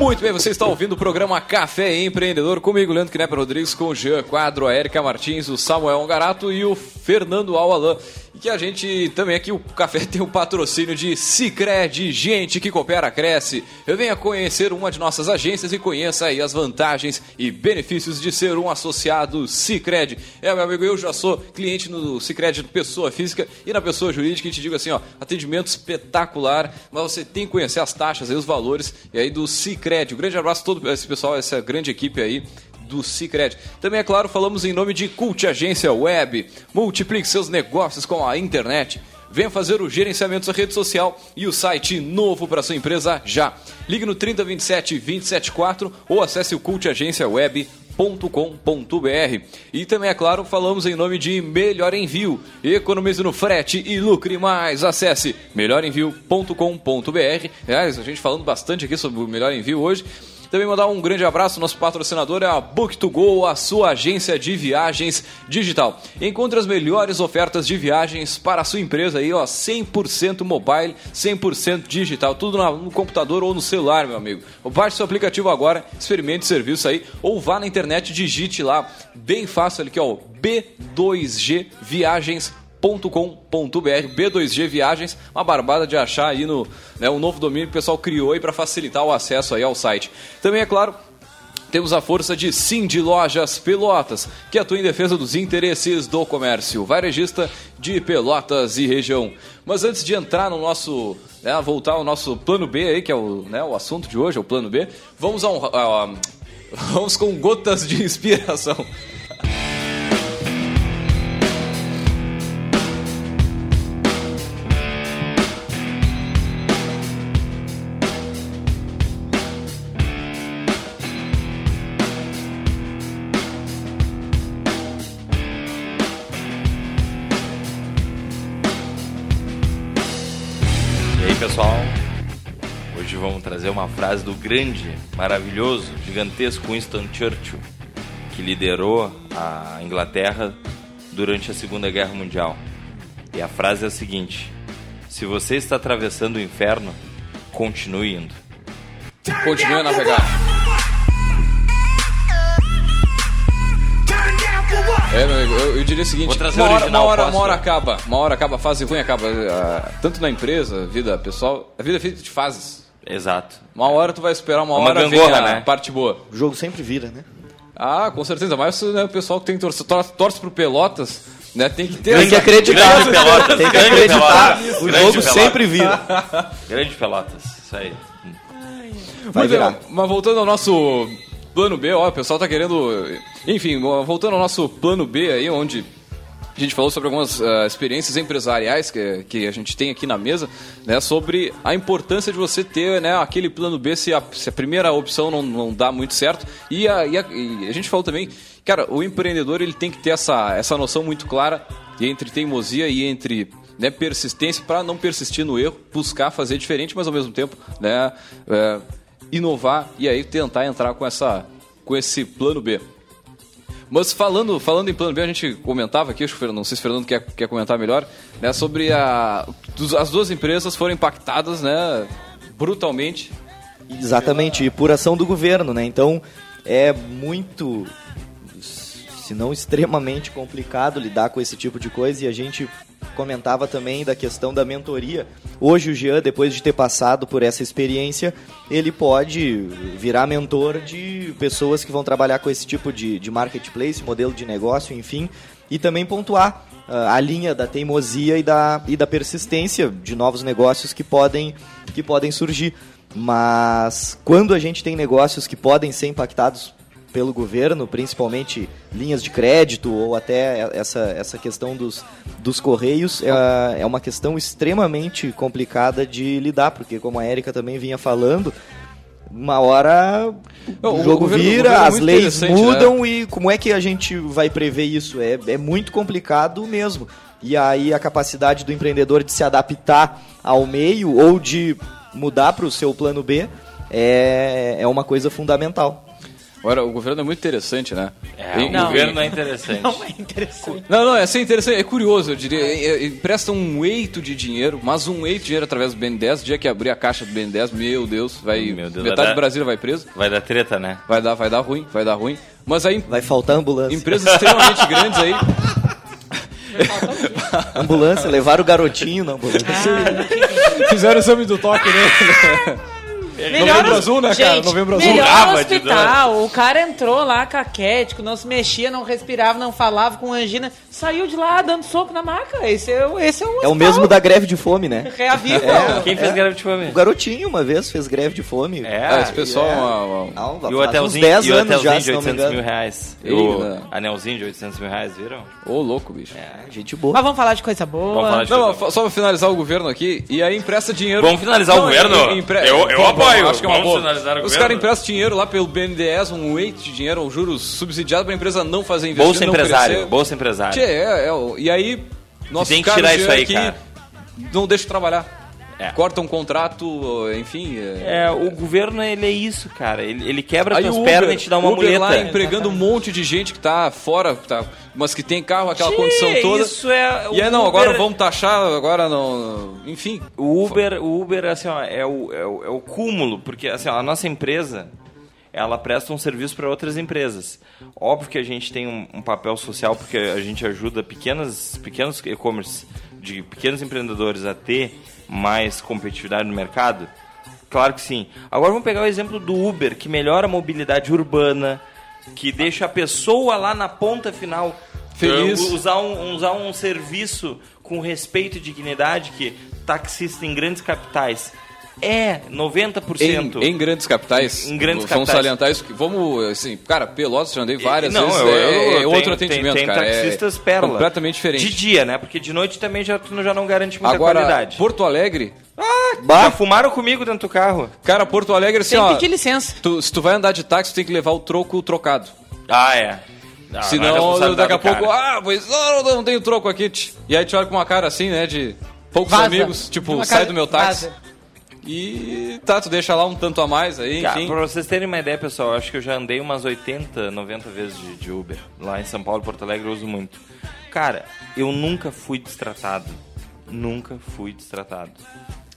Muito bem, você está ouvindo o programa Café Empreendedor comigo, Leandro Knepper Rodrigues, com o Jean Quadro, a Erika Martins, o Samuel Ongarato e o Fernando Alalan. E que a gente também aqui, o café tem o patrocínio de Cicred, gente que coopera, cresce. Eu venha conhecer uma de nossas agências e conheça aí as vantagens e benefícios de ser um associado Cicred. É, meu amigo, eu já sou cliente no Cicred pessoa física e na pessoa jurídica e te digo assim, ó, atendimento espetacular, mas você tem que conhecer as taxas e os valores e aí do Cicred. Um grande abraço a todo esse pessoal, essa grande equipe aí do Cicred. Também, é claro, falamos em nome de Cult Agência Web. Multiplique seus negócios com a internet. Venha fazer o gerenciamento da rede social e o site novo para sua empresa já. Ligue no 3027 274 ou acesse o cultagenciaweb.com.br. E também, é claro, falamos em nome de Melhor Envio. Economize no frete e lucre mais. Acesse melhorenvio.com.br. Aliás, a gente falando bastante aqui sobre o Melhor Envio hoje. Também mandar um grande abraço, nosso patrocinador é a Book2Go, a sua agência de viagens digital. Encontre as melhores ofertas de viagens para a sua empresa aí, ó, 100% mobile, 100% digital, tudo no computador ou no celular, meu amigo. Baixe seu aplicativo agora, experimente o serviço aí, ou vá na internet, digite lá, bem fácil ali que ó, B2G Viagens com.br B2G Viagens, uma barbada de achar aí no né, um novo domínio que o pessoal criou aí para facilitar o acesso aí ao site. Também é claro, temos a força de Sim de Lojas Pelotas, que atua em defesa dos interesses do comércio, varejista de Pelotas e região. Mas antes de entrar no nosso, né, voltar ao nosso plano B aí, que é o, né, o assunto de hoje, é o plano B, vamos a um, vamos com gotas de inspiração. Frase do grande, maravilhoso, gigantesco Winston Churchill, que liderou a Inglaterra durante a Segunda Guerra Mundial. E a frase é a seguinte: Se você está atravessando o inferno, continue indo. Continue a navegar. É, eu, eu, diria o seguinte, uma hora, uma, hora, uma hora acaba, uma hora acaba, a fase ruim acaba, uh, tanto na empresa, vida pessoal, a vida é feita de fases. Exato. Uma hora tu vai esperar, uma, uma hora gangorra, vem a né? parte boa. O jogo sempre vira, né? Ah, com certeza, mas né, o pessoal que tem torce, torce, torce pro Pelotas, né, tem que ter... Tem que acreditar. Grande Pelotas. Tem que acreditar. Pelotas. O jogo Pelotas. sempre vira. Grande Pelotas, isso aí. Vai virar. Mas voltando ao nosso plano B, ó, o pessoal tá querendo. Enfim, voltando ao nosso plano B aí, onde a gente falou sobre algumas uh, experiências empresariais que, que a gente tem aqui na mesa, né, sobre a importância de você ter né, aquele plano B se a, se a primeira opção não, não dá muito certo. E a, e a, e a gente falou também, cara, o empreendedor ele tem que ter essa, essa noção muito clara entre teimosia e entre né, persistência para não persistir no erro, buscar fazer diferente, mas ao mesmo tempo né, é, inovar e aí tentar entrar com, essa, com esse plano B. Mas falando, falando em plano B, a gente comentava aqui, acho que não sei se o Fernando quer, quer comentar melhor, né, sobre a, as duas empresas foram impactadas né, brutalmente. Exatamente, e por ação do governo, né? Então é muito, se não extremamente complicado lidar com esse tipo de coisa e a gente comentava também da questão da mentoria. Hoje o Jean, depois de ter passado por essa experiência, ele pode virar mentor de pessoas que vão trabalhar com esse tipo de, de marketplace, modelo de negócio, enfim, e também pontuar uh, a linha da teimosia e da, e da persistência de novos negócios que podem, que podem surgir. Mas quando a gente tem negócios que podem ser impactados pelo governo, principalmente linhas de crédito ou até essa, essa questão dos, dos correios, é, é uma questão extremamente complicada de lidar, porque como a Érica também vinha falando, uma hora o, o jogo governo, vira, o é as leis mudam né? e como é que a gente vai prever isso? É, é muito complicado mesmo. E aí a capacidade do empreendedor de se adaptar ao meio ou de mudar para o seu plano B é, é uma coisa fundamental. Agora, o governo é muito interessante, né? É, o não, governo é interessante. Não é interessante. Não, não, é assim, interessante, é curioso, eu diria. Empresta um eito de dinheiro, mas um eito de dinheiro através do BN10. dia que abrir a caixa do BN10, meu Deus, vai. Meu Deus, metade vai dar, do Brasil vai preso. Vai dar treta, né? Vai dar, vai dar ruim, vai dar ruim. Mas aí. Vai faltar ambulância. Empresas extremamente grandes aí. ambulância, levaram o garotinho na ambulância. Ah, Fizeram o exame do toque, né? Melhor Novembro Azul, né, cara? Gente, Novembro Azul. Melhor hospital. O cara entrou lá caquético, não se mexia, não respirava, não falava com angina. Saiu de lá dando soco na maca. Esse é, esse é um É o mesmo da greve de fome, né? Reaviva. É, Quem fez é. greve de fome? O garotinho uma vez fez greve de fome. É, ah, esse pessoal... É. Não, e o hotelzinho, 10 e o hotelzinho já, de 800 mil reais. o né? anelzinho de 800 mil reais, viram? Ô, oh, louco, bicho. É, gente boa. Mas vamos falar de coisa boa. Vamos falar de não, coisa só pra finalizar o governo aqui. E aí empresta dinheiro... Vamos finalizar não, o governo? Empre... Eu, eu apoio. Acho que é uma boa. Os caras emprestam dinheiro lá pelo BNDES, um weight de dinheiro, um juros subsidiado para a empresa não fazer investimento. Bolsa empresário, crescer. bolsa empresário. Tchê, é, é, e aí, nosso tem que tirar isso aí, aqui cara. não deixa trabalhar. É. Corta um contrato, enfim. É... é, o governo ele é isso, cara. Ele, ele quebra as pernas e te dá uma Uber muleta. lá empregando um monte de gente que tá fora, tá, mas que tem carro, aquela condição toda. Isso é. E é, não, Uber... agora vamos taxar, agora não. Enfim. O Uber, o Uber assim, ó, é, o, é, o, é o cúmulo, porque assim, ó, a nossa empresa ela presta um serviço para outras empresas. Óbvio que a gente tem um, um, papel social porque a gente ajuda pequenas, pequenos e-commerce de pequenos empreendedores a ter mais competitividade no mercado? Claro que sim. Agora vamos pegar o exemplo do Uber, que melhora a mobilidade urbana, que deixa a pessoa lá na ponta final feliz. Usar um, usar um serviço com respeito e dignidade que taxista em grandes capitais é 90%. Em, em grandes capitais. Em grandes vamos capitais. salientar isso. Vamos, assim, cara, Pelotas já andei várias não, vezes. Eu, eu, é, é outro atendimento, tem, tem cara. É taxistas é pérola. Completamente diferente. De dia, né? Porque de noite também já, tu já não garante muita Agora, qualidade. Porto Alegre. Ah, bah. já fumaram comigo dentro do carro. Cara, Porto Alegre, assim, tem ó. Tem que pedir licença. Tu, se tu vai andar de táxi, tu tem que levar o troco trocado. Ah, é. Ah, Senão, é daqui a pouco, ah, pois não, não, não tenho troco aqui. E aí te olha com uma cara assim, né, de poucos Vaza. amigos, tipo, sai do meu táxi. Vaza. E tá, tu deixa lá um tanto a mais aí, Cara, enfim. pra vocês terem uma ideia, pessoal, acho que eu já andei umas 80, 90 vezes de, de Uber. Lá em São Paulo, Porto Alegre, eu uso muito. Cara, eu nunca fui destratado. Nunca fui destratado.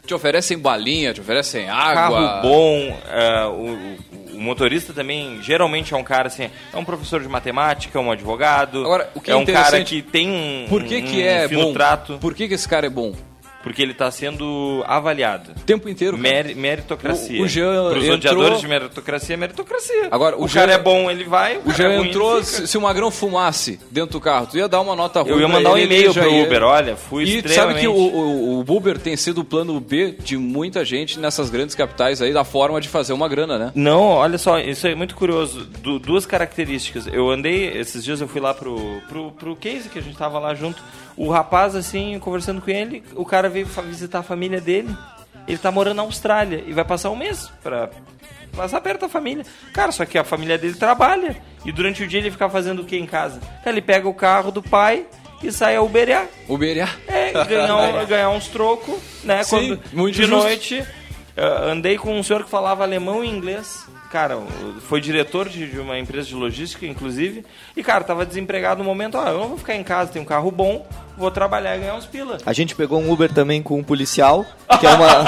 Te oferecem balinha, te oferecem água. Carro bom, uh, o, o, motorista também geralmente é um cara assim, é um professor de matemática, um advogado. Agora, o que é, é um cara que tem um, Por que, um, que é um bom? trato. Por que, que esse cara é bom? Porque ele está sendo avaliado. O tempo inteiro. Mer meritocracia. O, o Jean Para os odiadores de meritocracia, meritocracia. Agora, o, o Jean... cara é bom, ele vai. O, o Jean é entrou, se, se, o Magrão fumasse dentro do carro, tu ia dar uma nota ruim. Eu ia mandar um e-mail pro ia... Uber, olha, fui e extremamente... sabe que o, o, o, Uber tem sido o plano B de muita gente nessas grandes capitais aí, da forma de fazer uma grana, né? Não, olha só, isso é muito curioso. Du duas características. Eu andei, esses dias eu fui lá pro, pro, pro case que a gente tava lá junto. O rapaz, assim, conversando com ele, o cara veio visitar a família dele. Ele tá morando na Austrália e vai passar um mês pra passar perto da família. Cara, só que a família dele trabalha. E durante o dia ele fica fazendo o que em casa? Cara, ele pega o carro do pai e sai a uberear. Uberear? É, ganhar, ganhar uns trocos, né? Sim, Quando, muito de justo. noite, uh, andei com um senhor que falava alemão e inglês. Cara, foi diretor de, de, uma empresa de logística, inclusive. E, cara, tava desempregado no momento. Ah, eu não vou ficar em casa, tenho um carro bom, vou trabalhar e ganhar uns pila. A gente pegou um Uber também com um policial, que é uma,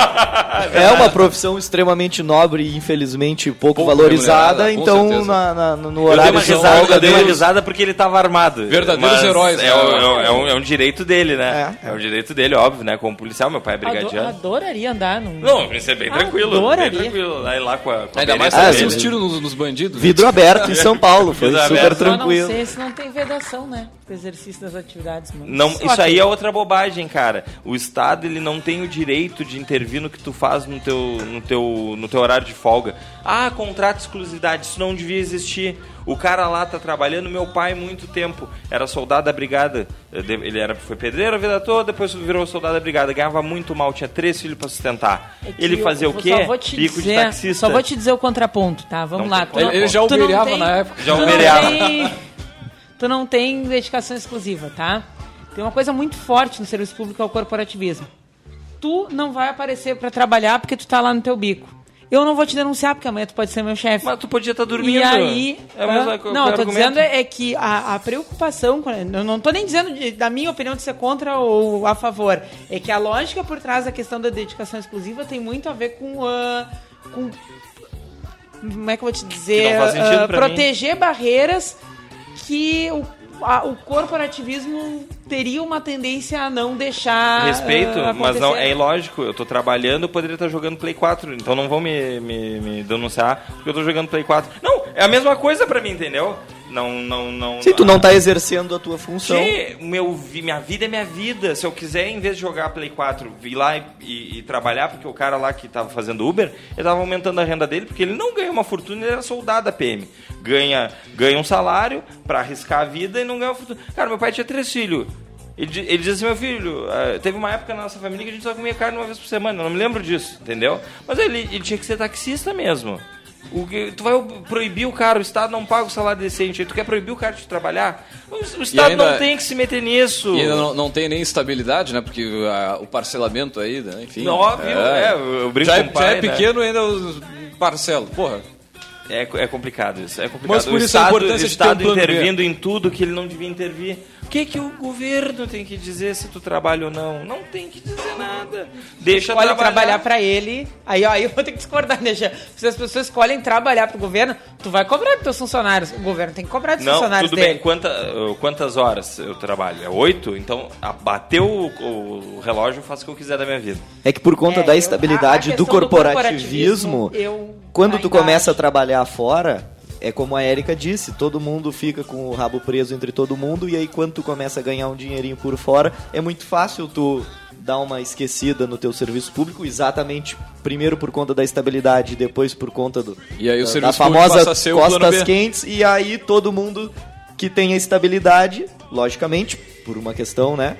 é uma profissão extremamente nobre e infelizmente pouco, pouco valorizada. Então, na, na, no horário eu dei uma risada, eu dei uma risada porque ele tava armado. Verdadeiros heróis. É, é, é, um, é, um, direito dele, né? É, é um direito dele, óbvio, né? Como policial, meu pai é brigadiano. Adoraria andar num... Não, isso é bem tranquilo. Adoraria. Bem tranquilo. Aí lá com a, com a Ainda mais Ah, ah, os tiros nos, nos bandidos. Vidro aberto em São Paulo, foi super aberto. tranquilo. Eu não sei se não tem vedação, né? Exercício das atividades. Mano. Não, isso aí é outra bobagem, cara. O Estado ele não tem o direito de intervir no que tu faz no teu, no teu, no teu horário de folga. Ah, contrato de exclusividade, isso não devia existir. O cara lá tá trabalhando, meu pai muito tempo era soldado da brigada, ele era foi pedreiro a vida toda, depois virou soldado da brigada, ganhava muito mal, tinha três filhos para sustentar. É ele fazia eu, o quê? Bico dizer, de taxista. Só vou te dizer o contraponto, tá? Vamos não lá. Tu ele, já ubereava na época. Já ubereava. tu não tem dedicação exclusiva, tá? Tem uma coisa muito forte no serviço público é o corporativismo. Tu não vai aparecer para trabalhar porque tu tá lá no teu bico. Eu não vou te denunciar porque amanhã tu pode ser meu chefe. Mas tu podia estar tá dormindo. E aí, é uh, não, eu tô dizendo é que a, a preocupação, eu não tô nem dizendo de, da minha opinião de ser contra ou a favor, é que a lógica por trás da questão da dedicação exclusiva tem muito a ver com, uh, com como é que eu vou te dizer, uh, proteger mim. barreiras que o a, o corporativismo teria uma tendência a não deixar. Respeito, uh, mas não é ilógico. Eu tô trabalhando, eu poderia estar jogando Play 4, então não vão me, me, me denunciar porque eu tô jogando Play 4. Não, é a mesma coisa para mim, entendeu? Não, não, não. Se tu não tá exercendo a tua função. Sim, meu, minha vida é minha vida. Se eu quiser, em vez de jogar Play 4, vir lá e, e, e, trabalhar, porque o cara lá que tava fazendo Uber, ele tava aumentando a renda dele, porque ele não ganha uma fortuna, ele era soldado da PM. Ganha, ganha um salário para arriscar a vida e não ganha uma fortuna. Cara, meu pai tinha três filhos. Ele, ele diz assim, meu filho, uh, teve uma época na nossa família que a gente só comia carne uma vez por semana, eu não me lembro disso, entendeu? Mas ele, ele tinha que ser taxista mesmo. O que, tu vai proibir o cara, o Estado não paga o salário decente, tu quer proibir o cara de trabalhar? O, o Estado ainda, não tem que se meter nisso. E ainda não, não tem nem estabilidade, né? Porque a, o parcelamento aí, né? enfim. Não, óbvio, é, é eu brinco já, com o pai, já é né? pequeno ainda os parcelo, porra. É, é complicado isso, é complicado. Mas por o isso Estado, a importância o Estado de ter um intervindo em tudo que ele não devia intervir. O que, que o governo tem que dizer se tu trabalha ou não? Não tem que dizer nada. Deixa escolhe trabalhar. trabalhar para ele. Aí, ó, aí eu vou ter que discordar, né, Jean? Se as pessoas escolhem trabalhar para o governo, tu vai cobrar dos teus funcionários. O governo tem que cobrar dos não, funcionários tudo dele. bem. Quanta, quantas horas eu trabalho? É oito? Então, bateu o, o, relógio, eu faço o que eu quiser da minha vida. É que por conta É, da eu- estabilidade a- a do questão do corporativismo, corporativismo, eu quando tu começa a acho. trabalhar fora, é como a Érica disse, todo mundo fica com o rabo preso entre todo mundo, e aí quando tu começa a ganhar um dinheirinho por fora, é muito fácil tu dar uma esquecida no teu serviço público, exatamente primeiro por conta da estabilidade, depois por conta do E aí o da, da serviço público famosa costas quentes, e aí todo mundo que tem a estabilidade, logicamente, por uma questão, né,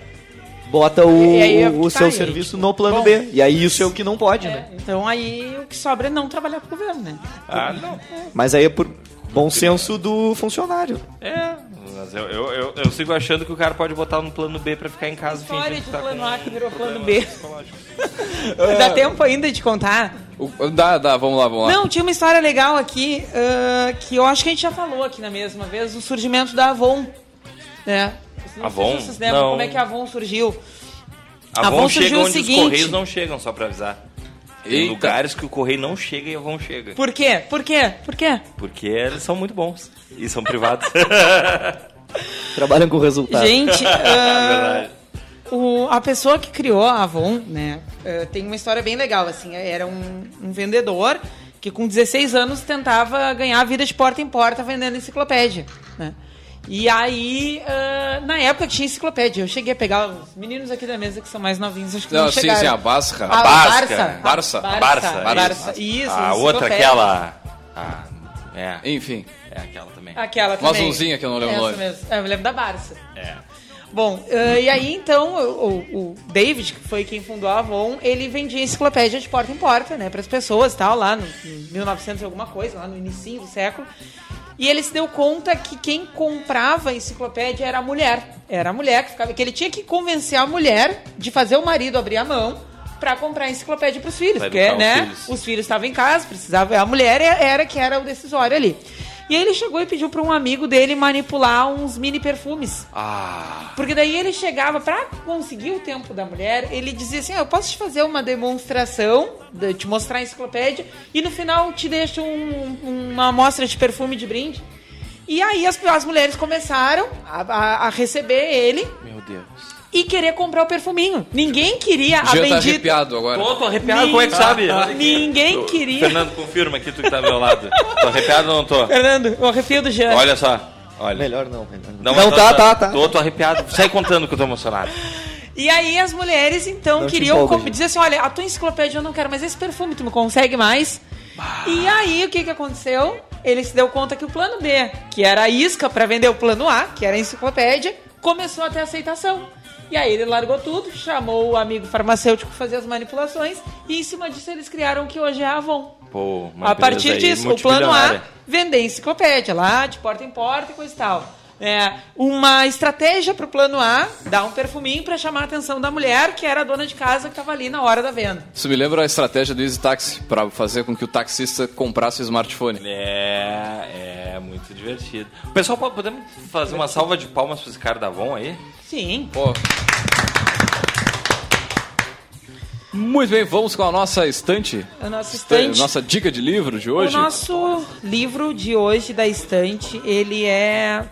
bota o, aí é o tá seu aí, serviço tipo, no plano bom, B. E aí isso é o que não pode, né? É, então aí o que sobra é não trabalhar pro governo, né? Ah, não. Mas aí é por bom senso do funcionário. É, Mas eu, eu, eu, eu, sigo achando que o cara pode botar no plano B pra ficar em casa História de tá plano A que virou plano B. dá tempo ainda de contar? O, dá, dá, vamos lá, vamos lá. Não, tinha uma história legal aqui uh, que eu acho que a gente já falou aqui na mesma vez, o surgimento da Avon. Né? Não Avon? Se vocês lembram não. como é que a Avon surgiu. A Avon, Avon chega onde seguinte, os Correios não chegam, só pra avisar. Tem lugares que o correio não chega e a Avon chega. Por quê? Por quê? Por quê? Porque eles são muito bons e são privados. Trabalham com resultado. Gente, uh, o, a pessoa que criou a Avon, né, uh, tem uma história bem legal, assim, era um, um, vendedor que com 16 anos tentava ganhar a vida de porta em porta vendendo enciclopédia, né? E aí, uh, na época tinha enciclopédia. Eu cheguei a pegar os meninos aqui da mesa que são mais novinhos, acho que não, não sim, sim, a Basca. A, a Barça. Barça. Barça. Barça. Barça. Isso, a outra, aquela... A, é. Enfim. É aquela também. Aquela também. Uma azulzinha que eu não lembro o nome. Mesmo. É, eu lembro da Barça. É. Bom, uh, e aí então o, o, David, que foi quem fundou a Avon, ele vendia enciclopédia de porta em porta, né, para as pessoas, tal, lá no, em 1900 e alguma coisa, lá no início do século. E ele se deu conta que quem comprava a enciclopédia era a mulher. Era a mulher que ficava. Que ele tinha que convencer a mulher de fazer o marido abrir a mão para comprar a enciclopédia para os filhos. Porque, né? Os filhos. os filhos estavam em casa, precisava. A mulher era que era o decisório ali. E aí ele chegou e pediu para um amigo dele manipular uns mini perfumes. Ah. Porque daí ele chegava para conseguir o tempo da mulher, ele dizia assim: ah, "Eu posso te fazer uma demonstração, de te mostrar a enciclopédia e no final te deixo um, uma amostra de perfume de brinde". E aí as, as mulheres começaram a, a, a receber ele. Meu Deus e querer comprar o perfuminho. Ninguém queria a Já bendita... tá arrepiado agora. Tô, tô arrepiado, como é que sabe? Ninguém queria... Fernando, confirma aqui tu que tá ao meu lado. Tô arrepiado ou não tô? Fernando, o arrepio do Jean. Olha só. Olha. Melhor não, Fernando. Não, não tá, tá, tá. Tô, tô arrepiado. Sai contando que eu tô emocionado. E aí as mulheres, então, não queriam dizer assim, olha, a tua enciclopédia eu não quero mais esse perfume, tu me consegue mais? Bah. E aí, o que que aconteceu? Ele se deu conta que o plano B, que era a isca para vender o plano A, que era a enciclopédia, começou a ter aceitação. E aí ele largou tudo, chamou o amigo farmacêutico para fazer as manipulações e em cima disso eles criaram o que hoje é a Avon. Pô, a partir disso, o plano A, vender enciclopédia lá, de porta em porta e coisa e tal. É, uma estratégia para o plano A, dar um perfuminho para chamar a atenção da mulher, que era a dona de casa que estava ali na hora da venda. Isso me lembra a estratégia do Easy Taxi, para fazer com que o taxista comprasse o smartphone. É, é muito divertido. Pessoal, podemos fazer uma salva de palmas para esse cara da Avon aí? Sim. Pô. Muito bem, vamos com a nossa estante. A nossa estante. Nossa dica de livro de hoje. O nosso livro de hoje da estante, ele é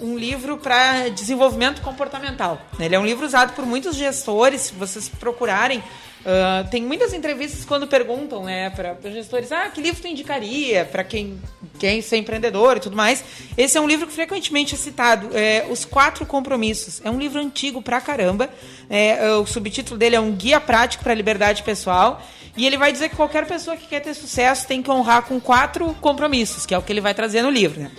uh, um livro para desenvolvimento comportamental. Ele é um livro usado por muitos gestores, se vocês procurarem Uh, tem muitas entrevistas quando perguntam, né, para gestores, ah, que livro tu indicaria para quem quer ser empreendedor e tudo mais. Esse é um livro que frequentemente é citado, é, Os Quatro Compromissos. É um livro antigo pra caramba. É, o subtítulo dele é um guia prático para a liberdade pessoal. E ele vai dizer que qualquer pessoa que quer ter sucesso tem que honrar com quatro compromissos, que é o que ele vai trazer no livro. Né?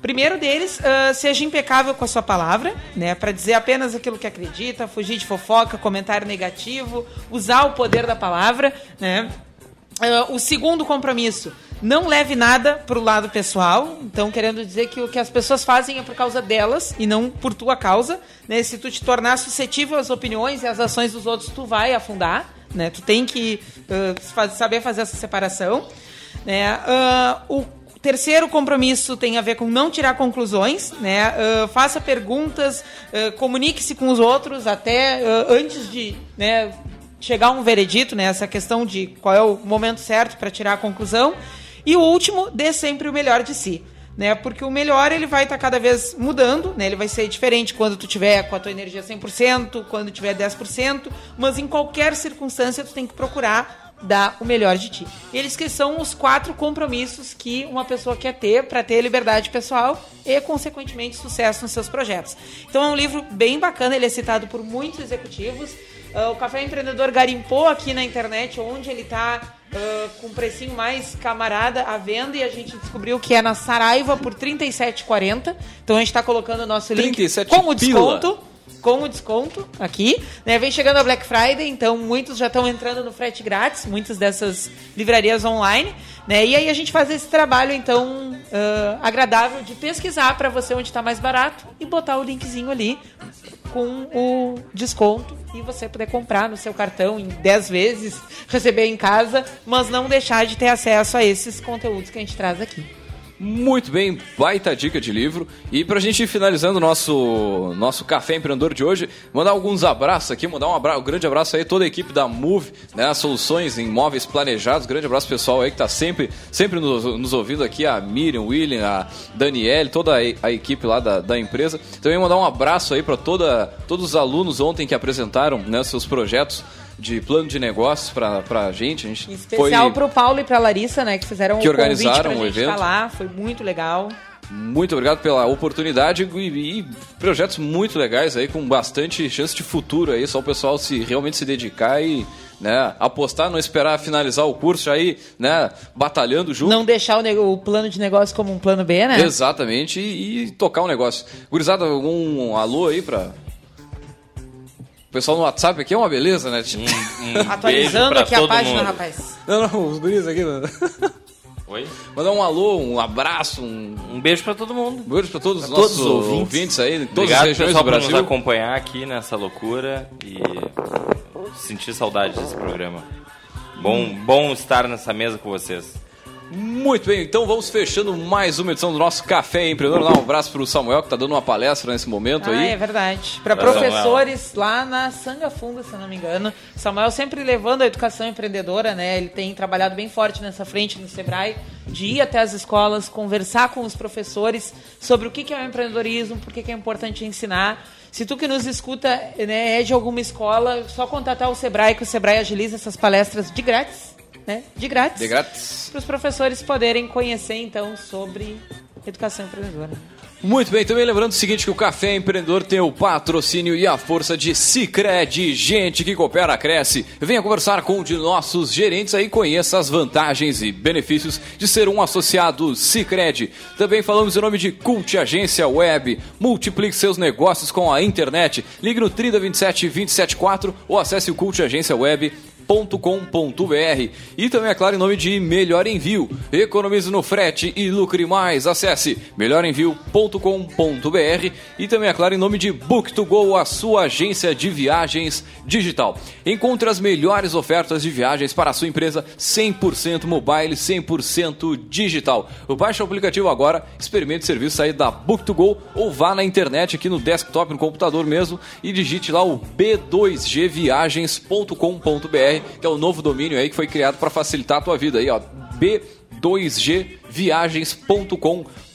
Primeiro deles, uh, seja impecável com a sua palavra, né? Para dizer apenas aquilo que acredita, fugir de fofoca, comentário negativo, usar o poder da palavra, né? Uh, o segundo compromisso, não leve nada para o lado pessoal. Então, querendo dizer que o que as pessoas fazem é por causa delas e não por tua causa. Né? Se tu te tornar suscetível às opiniões e às ações dos outros, tu vai afundar. Né? Tu tem que uh, saber fazer essa separação. Né? Uh, o terceiro compromisso tem a ver com não tirar conclusões, né? Uh, faça perguntas, uh, comunique-se com os outros até uh, antes de né, chegar a um veredito, né? Essa questão de qual é o momento certo para tirar a conclusão. E o último, dê sempre o melhor de si. Né, porque o melhor ele vai estar tá cada vez mudando, né, ele vai ser diferente quando tu tiver com a tua energia 100%, quando tiver 10%, mas em qualquer circunstância tu tem que procurar dar o melhor de ti. Eles que são os quatro compromissos que uma pessoa quer ter para ter liberdade pessoal e, consequentemente, sucesso nos seus projetos. Então é um livro bem bacana, ele é citado por muitos executivos. Uh, o Café Empreendedor garimpou aqui na internet onde ele está uh, com um precinho mais camarada à venda e a gente descobriu que é na Saraiva por R$ 37,40. Então a gente está colocando o nosso link com o desconto. Pila com o desconto aqui. Né? Vem chegando a Black Friday, então muitos já estão entrando no frete grátis, muitas dessas livrarias online. Né? E aí a gente faz esse trabalho, então, uh, agradável de pesquisar para você onde está mais barato e botar o linkzinho ali com o desconto e você poder comprar no seu cartão em 10 vezes, receber em casa, mas não deixar de ter acesso a esses conteúdos que a gente traz aqui. Muito bem, baita dica de livro. E pra gente ir finalizando o nosso, nosso Café Empreendedor de hoje, mandar alguns abraços aqui, mandar um, abraço, um grande abraço aí toda a equipe da Move, né, soluções em imóveis planejados. Grande abraço pessoal aí que tá sempre, sempre nos, nos ouvindo aqui, a Miriam, William, a Daniele, toda a, equipe lá da, da empresa. Também mandar um abraço aí para todos os alunos ontem que apresentaram né, seus projetos de plano de negócios pra, pra gente. A gente em especial foi... pro Paulo e pra Larissa, né? Que fizeram que um organizaram o evento. lá. Foi muito legal. Muito obrigado pela oportunidade e, e, projetos muito legais aí, com bastante chance de futuro aí, só o pessoal se realmente se dedicar e né, apostar, não esperar finalizar o curso aí, né, batalhando junto. Não deixar o, o plano de negócio como um plano B, né? Exatamente, e, e tocar o um negócio. Gurizada, algum alô aí pra, o pessoal no WhatsApp aqui é uma beleza, né? Tipo... Um, um Atualizando aqui a página, mundo. rapaz. Não, não, os guris aqui. Não. Oi? Mandar um alô, um abraço, um, um beijo para todo mundo. Um beijo para todos os nossos ouvintes. ouvintes aí, todas Obrigado, as regiões do Brasil. por nos acompanhar aqui nessa loucura e sentir saudade desse programa. Bom, bom estar nessa mesa com vocês. Muito bem, então vamos fechando mais uma edição do nosso Café Empreendedor. Dá um abraço para o Samuel, que está dando uma palestra nesse momento ah, aí. É verdade. Para professores Samuel. lá na Sanga Funda, se não me engano. Samuel sempre levando a educação empreendedora, né? Ele tem trabalhado bem forte nessa frente no Sebrae, de ir até as escolas, conversar com os professores sobre o que é o empreendedorismo, por que é importante ensinar. Se tu que nos escuta né, é de alguma escola, só contatar o Sebrae, que o Sebrae agiliza essas palestras de grátis né? De grátis. De grátis. Para os professores poderem conhecer, então, sobre educação empreendedora. Muito bem, também lembrando o seguinte que o Café Empreendedor tem o patrocínio e a força de Cicred, gente que coopera, cresce. Venha conversar com um de nossos gerentes aí, conheça as vantagens e benefícios de ser um associado Cicred. Também falamos em nome de Cult Agência Web. Multiplique seus negócios com a internet. Ligue no 3027 274 ou acesse o Cult Agência Web melhorenvio.com.br e também, é claro, em nome de Melhor Envio. Economize no frete e lucre mais. Acesse melhorenvio.com.br e também, é claro, em nome de Book2Go, a sua agência de viagens digital. Encontre as melhores ofertas de viagens para a sua empresa 100% mobile, 100% digital. Baixe o aplicativo agora, experimente o serviço aí da Book2Go ou vá na internet aqui no desktop, no computador mesmo e digite lá o b2gviagens.com.br que é o novo domínio aí que foi criado para facilitar a tua vida aí, ó. b2gviagens.com.br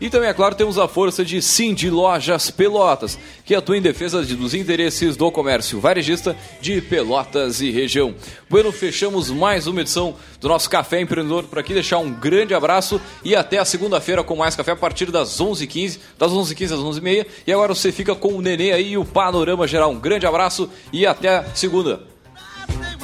e também, é claro, temos a força de Cindy Lojas Pelotas, que atua em defesa dos interesses do comércio varejista de Pelotas e região. Bueno, fechamos mais uma edição do nosso Café Empreendedor por aqui. Deixar um grande abraço e até a segunda-feira com mais café a partir das 11h15, das 11h15 às 11h30. E agora você fica com o Nenê aí e o Panorama Geral. Um grande abraço e até segunda. they